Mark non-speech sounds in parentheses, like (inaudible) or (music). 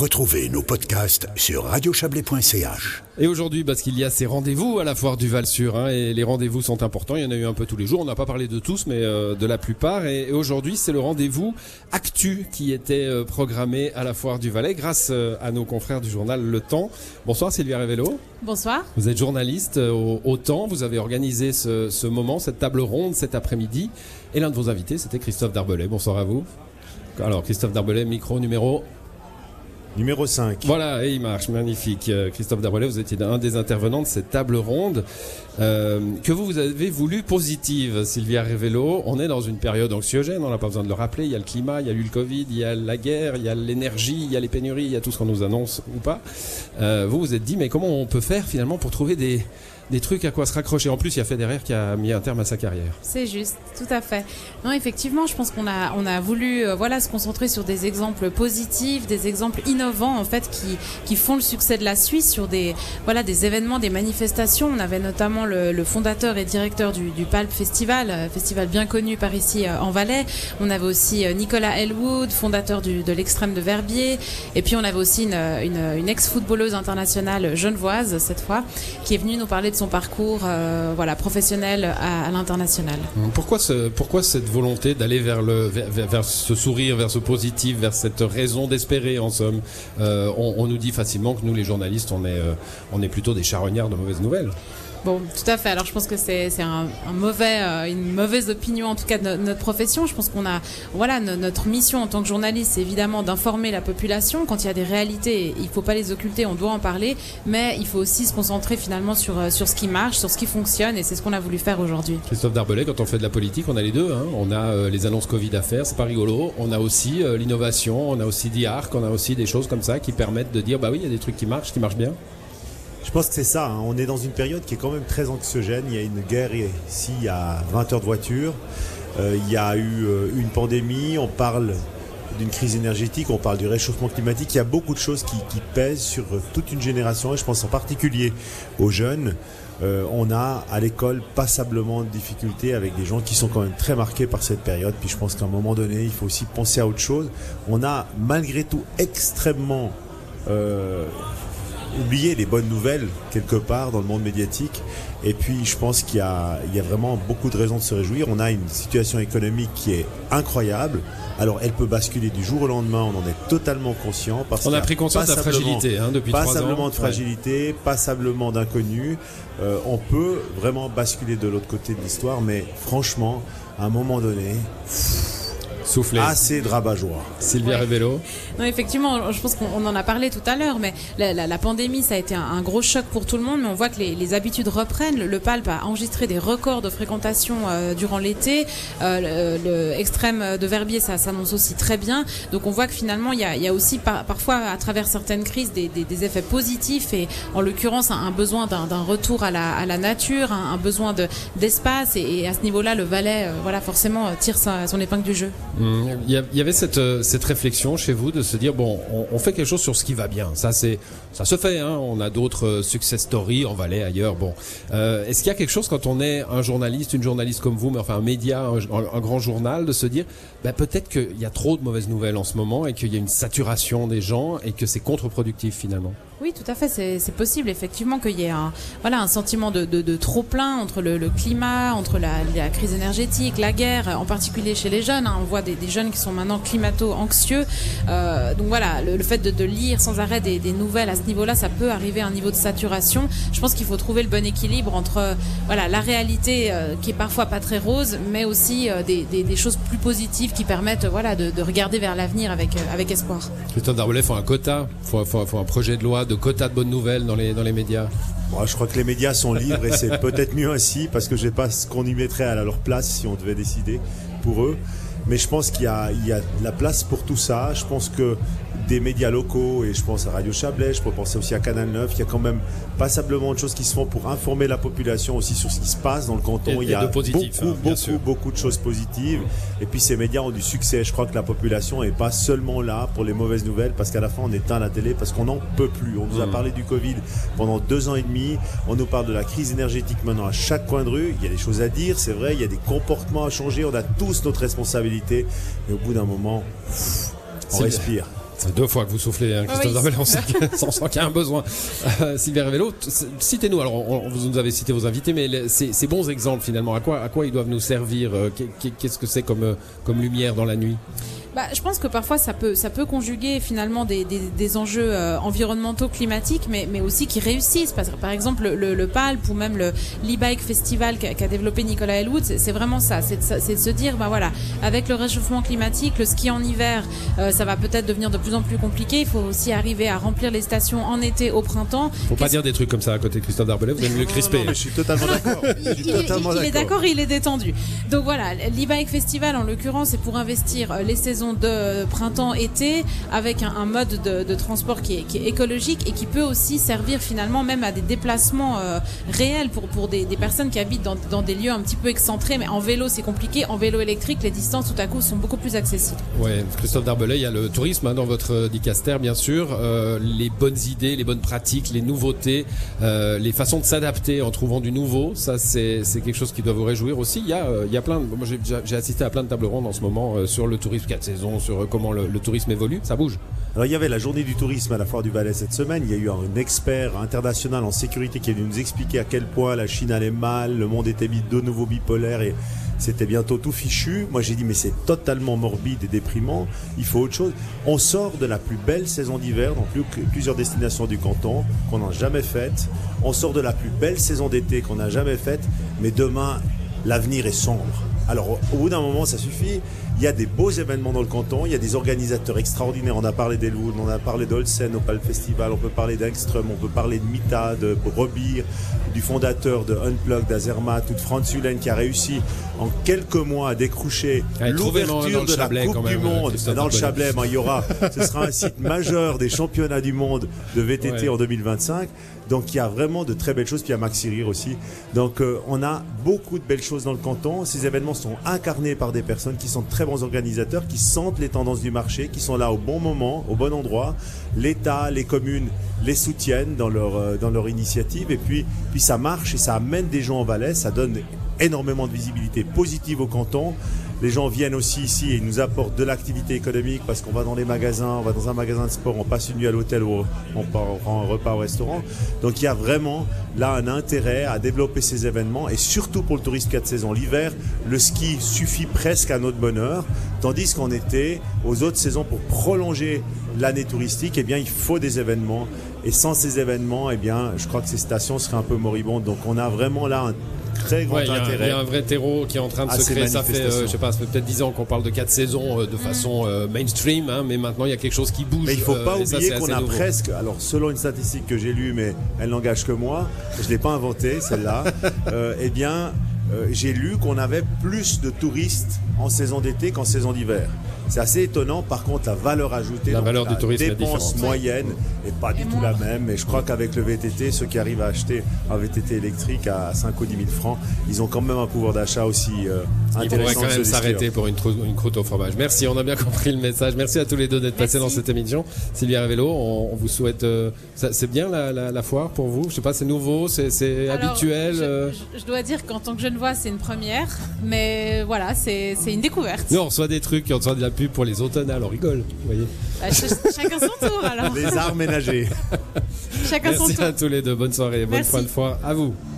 Retrouvez nos podcasts sur radiochablais.ch. Et aujourd'hui, parce qu'il y a ces rendez-vous à la foire du Val-Sur, hein, et les rendez-vous sont importants, il y en a eu un peu tous les jours, on n'a pas parlé de tous, mais euh, de la plupart, et, aujourd'hui c'est le rendez-vous Actu qui était euh, programmé à la foire du Valais grâce euh, à nos confrères du journal Le Temps. Bonsoir Sylvia Révélo. Bonsoir. Vous êtes journaliste au, au, Temps, vous avez organisé ce, ce moment, cette table ronde cet après-midi, et l'un de vos invités c'était Christophe Darbelay. Bonsoir à vous. Alors Christophe Darbelay, micro numéro Numéro 5. Voilà, et il marche, magnifique. Euh, Christophe Darbolet, vous étiez un des intervenants de cette table ronde euh, que vous, avez voulu positive, Sylvia Révélo. On est dans une période anxiogène, on n'a pas besoin de le rappeler. Il y a le climat, il y a eu le Covid, il y a la guerre, il y a l'énergie, il y a les pénuries, il y a tout ce qu'on nous annonce ou pas. Euh, vous vous êtes dit, mais comment on peut faire finalement pour trouver des, des trucs à quoi se raccrocher. En plus, il y a Federer qui a mis un terme à sa carrière. C'est juste, tout à fait. Non, effectivement, je pense qu'on a, on a voulu euh, voilà, se concentrer sur des exemples positifs, des exemples innovants en fait qui, qui font le succès de la Suisse sur des, voilà, des événements, des manifestations. On avait notamment le, le fondateur et directeur du, du Palp Festival, euh, festival bien connu par ici euh, en Valais. On avait aussi Nicolas Elwood, fondateur du, de l'extrême de Verbier. Et puis on avait aussi une, une, une ex-footballeuse internationale genevoise cette fois qui est venue nous parler de son parcours euh, voilà, professionnel à, l'international. Pourquoi, ce, pourquoi cette volonté d'aller vers, vers, vers, ce sourire, vers ce positif, vers cette raison d'espérer en somme? Euh, on, on, nous dit facilement que nous les journalistes on est, euh, on est plutôt des charognards de mauvaises nouvelles. Bon, tout à fait. Alors je pense que c'est un, mauvais, euh, une mauvaise opinion en tout cas de notre, profession. Je pense qu'on a, voilà, no, notre mission en tant que journaliste, c'est évidemment d'informer la population. Quand il y a des réalités, il faut pas les occulter, on doit en parler, mais il faut aussi se concentrer finalement sur sur ce qui marche, sur ce qui fonctionne, et c'est ce qu'on a voulu faire aujourd'hui. Christophe Darbelay, quand on fait de la politique, on a les deux. Hein. On a euh, les annonces Covid à faire, c'est pas rigolo. On a aussi euh, l'innovation, on a aussi d'IARC, on a aussi des choses comme ça qui permettent de dire, bah oui, il y a des trucs qui marchent, qui marchent bien. Je pense que c'est ça. Hein. On est dans une période qui est quand même très anxiogène. Il y a une guerre ici, il y a 20 heures de voiture. Euh, il y a eu euh, une pandémie. On parle d'une crise énergétique. On parle du réchauffement climatique. Il y a beaucoup de choses qui, pèsent sur toute une génération. Et je pense en particulier aux jeunes. Euh, on a à l'école passablement de difficultés avec des gens qui sont quand même très marqués par cette période. Puis je pense qu'à un moment donné, il faut aussi penser à autre chose. On a malgré tout extrêmement euh, oublier les bonnes nouvelles quelque part dans le monde médiatique. Et puis, je pense qu'il y, y, a vraiment beaucoup de raisons de se réjouir. On a une situation économique qui est incroyable. Alors, elle peut basculer du jour au lendemain. On en est totalement conscient. Parce on a pris conscience de la fragilité hein, depuis trois ans. Passablement de fragilité, ouais. passablement d'inconnu. Euh, on peut vraiment basculer de l'autre côté de l'histoire, mais franchement, à un moment donné. Pff, Soufflé. Assez de rabat-joie. Sylvia ouais. Révélo. Non, effectivement, je pense qu'on en a parlé tout à l'heure, mais la, la, la, pandémie, ça a été un, un, gros choc pour tout le monde, mais on voit que les, les habitudes reprennent. Le, le, PALP a enregistré des records de fréquentation euh, durant l'été. Euh, le, le, extrême de Verbier, ça s'annonce aussi très bien. Donc on voit que finalement, il y a, y a, aussi par, parfois, à travers certaines crises, des, des, des effets positifs et en l'occurrence, un, un, besoin d'un retour à la, à la nature, un, un besoin d'espace. De, et, et, à ce niveau-là, le Valais, euh, voilà, forcément, tire sa, son épingle du jeu. Mmh. Il y avait cette, euh, cette réflexion chez vous de se dire bon, on, fait quelque chose sur ce qui va bien. Ça, c'est, ça se fait. Hein. On a d'autres euh, success stories en Valais, ailleurs. Bon, euh, est-ce qu'il y a quelque chose quand on est un journaliste, une journaliste comme vous, mais enfin un média, un, grand journal, de se dire ben, peut-être qu'il y a trop de mauvaises nouvelles en ce moment et qu'il y a une saturation des gens et que c'est contre-productif finalement? Oui, tout à fait, c'est possible effectivement qu'il y ait un, voilà, un sentiment de, trop plein entre le, climat, entre la, la, crise énergétique, la guerre, en particulier chez les jeunes. Hein, on voit des, des, jeunes qui sont maintenant climato-anxieux. Euh, donc voilà, le, le fait de, de, lire sans arrêt des, des nouvelles à ce niveau-là, ça peut arriver à un niveau de saturation. Je pense qu'il faut trouver le bon équilibre entre voilà, la réalité euh, qui est parfois pas très rose, mais aussi euh, des, des, choses plus positives qui permettent voilà, de, de regarder vers l'avenir avec, euh, avec espoir. Christophe Darbolet, il faut un quota, il faut, faut, faut un projet de loi de quotas de bonnes nouvelles dans les, dans les médias Moi, Je crois que les médias sont libres et c'est (laughs) peut-être mieux ainsi parce que je ne sais pas ce qu'on y mettrait à leur place si on devait décider pour eux. Mais je pense qu'il y, a la place pour tout ça. Je pense que des médias locaux, et je pense à Radio Chablais, je peux penser aussi à Canal 9, il y a quand même passablement de choses qui se font pour informer la population aussi sur ce qui se passe dans le canton. Et, il y a positif, beaucoup, hein, beaucoup, sûr. beaucoup de choses positives. Et puis ces médias ont du succès. Je crois que la population n'est pas seulement là pour les mauvaises nouvelles, parce qu'à la fin on éteint la télé, parce qu'on n'en peut plus. On nous a Mm. parlé du Covid pendant deux ans et demi. On nous parle de la crise énergétique maintenant à chaque coin de rue. Il y a des choses à dire, c'est vrai. Il y a des comportements à changer. On a tous notre responsabilité. Et au bout d'un moment, on respire. Deux fois que vous soufflez, hein, Christophe Oui. Darbellet, on sent (laughs) qu'il- y a un besoin. Euh, Sylvia Révélo, citez-nous, alors on- on- vous nous avez cité vos invités, mais les- ces, ces bons exemples finalement, à quoi, à quoi ils doivent nous servir euh, qu'est- qu'est- Qu'est-ce que c'est comme, euh, comme lumière dans la nuit? Bah, je pense que parfois ça peut, ça peut conjuguer finalement des, des, des enjeux euh, environnementaux, climatiques, mais, mais aussi qui réussissent. Parce que, par exemple, le, le PALP ou même le l'e-bike festival qu'a développé Nicolas Elwood, c'est vraiment ça. C'est de, sa- c'est de se dire, bah voilà, avec le réchauffement climatique, le ski en hiver, euh, ça va peut-être devenir de plus en plus compliqué. Il faut aussi arriver à remplir les stations en été, au printemps. Faut pas dire des trucs comme ça à côté de Christophe Darbellet, vous allez me le crisper. Non, non, mais je suis totalement (laughs) d'accord. Je suis il, il est d'accord, il est détendu. Donc voilà, l'e-bike festival en l'occurrence, c'est pour investir euh, les saisons de printemps-été avec un, un mode de, de transport qui est, qui est écologique et qui peut aussi servir finalement même à des déplacements euh, réels pour, pour des, des personnes qui habitent dans, dans des lieux un petit peu excentrés. Mais en vélo, c'est compliqué. En vélo électrique, les distances tout à coup sont beaucoup plus accessibles. Ouais, Christophe Darbellet, il y a le tourisme hein, dans votre euh, dicaster, bien sûr, euh, les bonnes idées, les bonnes pratiques, les nouveautés, euh, les façons de s'adapter en trouvant du nouveau. Ça, c'est quelque chose qui doit vous réjouir aussi. Il y a, il y a plein. Moi, j'ai- assisté à plein de tables rondes en ce moment sur le tourisme 4 saisons, sur comment le, tourisme évolue. Ça bouge. Alors il y avait la journée du tourisme à la foire du Valais cette semaine. Il y a eu un expert international en sécurité qui est venu nous expliquer à quel point la Chine allait mal, le monde était de nouveau bipolaire et c'était bientôt tout fichu. Moi j'ai dit mais c'est totalement morbide et déprimant. Il faut autre chose. On sort de la plus belle saison d'hiver dans plus- plusieurs destinations du canton qu'on n'a jamais faite. On sort de la plus belle saison d'été qu'on n'a jamais faite. Mais demain l'avenir est sombre. Alors, au- bout d'un moment, ça suffit. Il y a des beaux événements dans le canton. Il y a des organisateurs extraordinaires. On a parlé d'Elwood, on a parlé d'Olsen au Pal Festival. On peut parler d'Engström, on peut parler de Mita, de Robir, du fondateur de Unplug, d'Azermatt ou de Franz Hulen qui a réussi en quelques mois à décrocher l'ouverture de la Coupe du même, Monde. Dans le. Chablais, ben, il y aura, (laughs) ce sera un site majeur des championnats du monde de VTT Ouais. en 2025. Donc il y a vraiment de très belles choses. Puis il y a Maxi Rire aussi. Donc euh, on a beaucoup de belles choses dans le canton. Ces événements sont incarnés par des personnes qui sont très bons organisateurs, qui sentent les tendances du marché, qui sont là au bon moment, au bon endroit. L'État, les communes les soutiennent dans leur, euh, initiative. Et puis, puis ça marche et ça amène des gens en Valais. Ça donne énormément de visibilité positive au canton. Les gens viennent aussi ici et ils nous apportent de l'activité économique parce qu'on va dans les magasins, on va dans un magasin de sport, on passe une nuit à l'hôtel ou on prend un repas au restaurant. Donc il y a vraiment là un intérêt à développer ces événements et surtout pour le tourisme 4 saisons. L'hiver, le ski suffit presque à notre bonheur, tandis qu'en été, aux autres saisons, pour prolonger l'année touristique, eh bien il faut des événements. Et sans ces événements, eh bien, je crois que ces stations seraient un peu moribondes. Donc on a vraiment là un très grand Ouais, il y, a un- il intérêt. y a un vrai terreau qui est en train de se créer. Ça fait, euh, je sais pas, ça fait peut-être 10 ans qu'on parle de 4 saisons euh, de façon euh, mainstream, hein, mais maintenant il y a quelque chose qui bouge. Mais il faut euh, pas oublier qu'on a nouveau. presque, alors selon une statistique que j'ai lue, mais elle n'engage que moi, je l'ai pas inventée celle-là, (laughs) euh, eh bien euh, j'ai lu qu'on avait plus de touristes en saison d'été qu'en saison d'hiver. C'est assez étonnant. Par contre, la valeur ajoutée, La valeur du tourisme est dépense différente. moyenne est pas du Et tout la même. Et je crois qu'avec le VTT, ceux qui arrivent à acheter un VTT électrique à 5 ou 10 000 francs, ils ont quand même un pouvoir d'achat aussi euh, Il intéressant. faudrait quand de même s'arrêter pour une, trou- une croûte au fromage. Merci, on a bien (laughs) compris le message. Merci à tous les deux d'être passés dans cette émission. Sylvia Révélo, on, on vous souhaite. euh, ça- c'est bien la, la- la foire pour vous? Je sais pas, c'est nouveau, c'est, c'est Alors, habituel je, euh? je- je dois dire qu'en tant que jeune voix, c'est une première, mais voilà, c'est c'est une découverte. Nous, on reçoit des trucs, on reçoit de la pub pour les automnales, on rigole. Vous voyez Bah, ch- chacun son tour alors. Les arts ménagers. Chacun son Merci tour. à tous les deux. Bonne soirée, bonne Merci. fin de foire à vous.